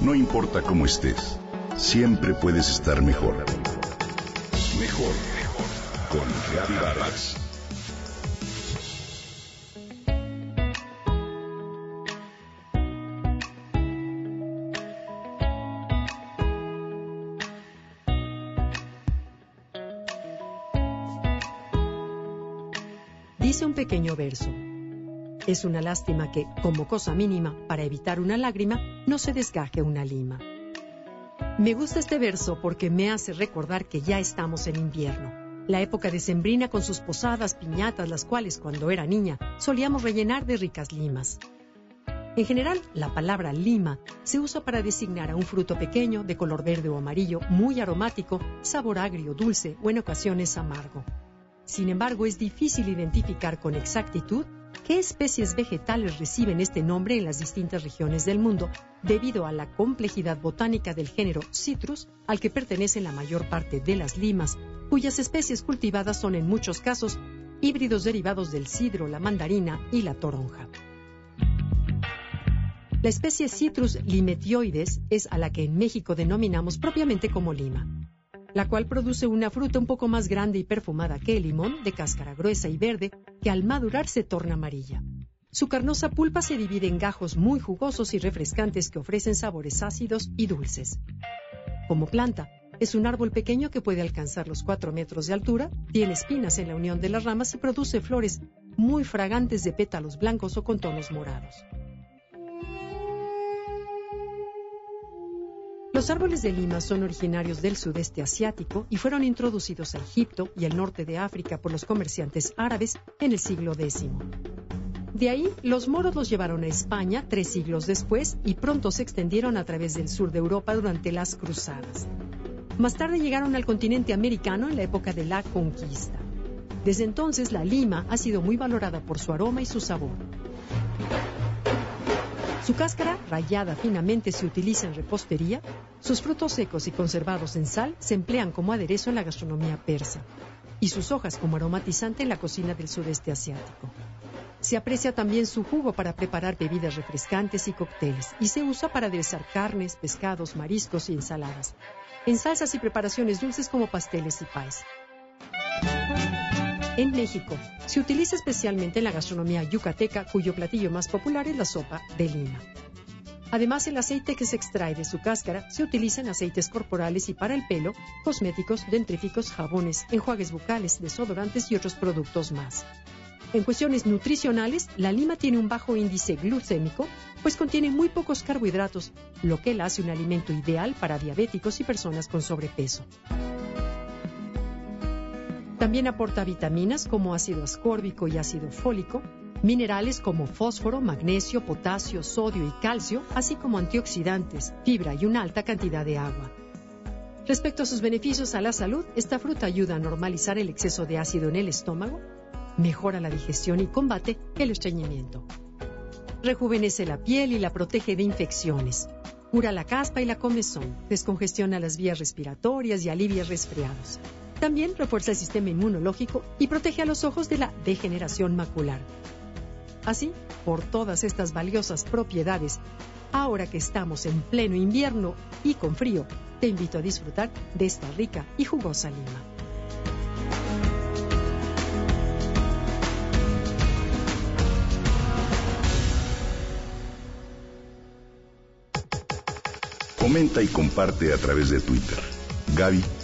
No importa cómo estés, siempre puedes estar mejor. Mejor, mejor. Con Reavivadas. Dice un pequeño verso. Es una lástima que, como cosa mínima, para evitar una lágrima, no se desgaje una lima. Me gusta este verso porque me hace recordar que ya estamos en invierno, la época decembrina con sus posadas, piñatas, las cuales cuando era niña solíamos rellenar de ricas limas. En general, la palabra lima se usa para designar a un fruto pequeño de color verde o amarillo, muy aromático, sabor agrio, dulce o en ocasiones amargo. Sin embargo, es difícil identificar con exactitud qué especies vegetales reciben este nombre en las distintas regiones del mundo, debido a la complejidad botánica del género Citrus, al que pertenecen la mayor parte de las limas, cuyas especies cultivadas son en muchos casos híbridos derivados del cidro, la mandarina y la toronja. La especie Citrus limetioides es a la que en México denominamos propiamente como lima la cual produce una fruta un poco más grande y perfumada que el limón, de cáscara gruesa y verde, que al madurar se torna amarilla. Su carnosa pulpa se divide en gajos muy jugosos y refrescantes que ofrecen sabores ácidos y dulces. Como planta, es un árbol pequeño que puede alcanzar los 4 metros de altura, tiene espinas en la unión de las ramas y produce flores muy fragantes de pétalos blancos o con tonos morados. Los árboles de lima son originarios del sudeste asiático y fueron introducidos a Egipto y el norte de África por los comerciantes árabes en el siglo X. De ahí, los moros los llevaron a España tres siglos después y pronto se extendieron a través del sur de Europa durante las cruzadas. Más tarde llegaron al continente americano en la época de la conquista. Desde entonces, la lima ha sido muy valorada por su aroma y su sabor. Su cáscara, rayada finamente, se utiliza en repostería. Sus frutos secos y conservados en sal se emplean como aderezo en la gastronomía persa. Y sus hojas como aromatizante en la cocina del sudeste asiático. Se aprecia también su jugo para preparar bebidas refrescantes y cócteles. Y se usa para aderezar carnes, pescados, mariscos y ensaladas. En salsas y preparaciones dulces como pasteles y pies. En México, se utiliza especialmente en la gastronomía yucateca, cuyo platillo más popular es la sopa de lima. Además, el aceite que se extrae de su cáscara se utiliza en aceites corporales y para el pelo, cosméticos, dentríficos, jabones, enjuagues bucales, desodorantes y otros productos más. En cuestiones nutricionales, la lima tiene un bajo índice glucémico, pues contiene muy pocos carbohidratos, lo que la hace un alimento ideal para diabéticos y personas con sobrepeso. También aporta vitaminas como ácido ascórbico y ácido fólico, minerales como fósforo, magnesio, potasio, sodio y calcio, así como antioxidantes, fibra y una alta cantidad de agua. Respecto a sus beneficios a la salud, esta fruta ayuda a normalizar el exceso de ácido en el estómago, mejora la digestión y combate el estreñimiento. Rejuvenece la piel y la protege de infecciones. Cura la caspa y la comezón, descongestiona las vías respiratorias y alivia resfriados. También refuerza el sistema inmunológico y protege a los ojos de la degeneración macular. Así, por todas estas valiosas propiedades, ahora que estamos en pleno invierno y con frío, te invito a disfrutar de esta rica y jugosa lima. Comenta y comparte a través de Twitter. Gaby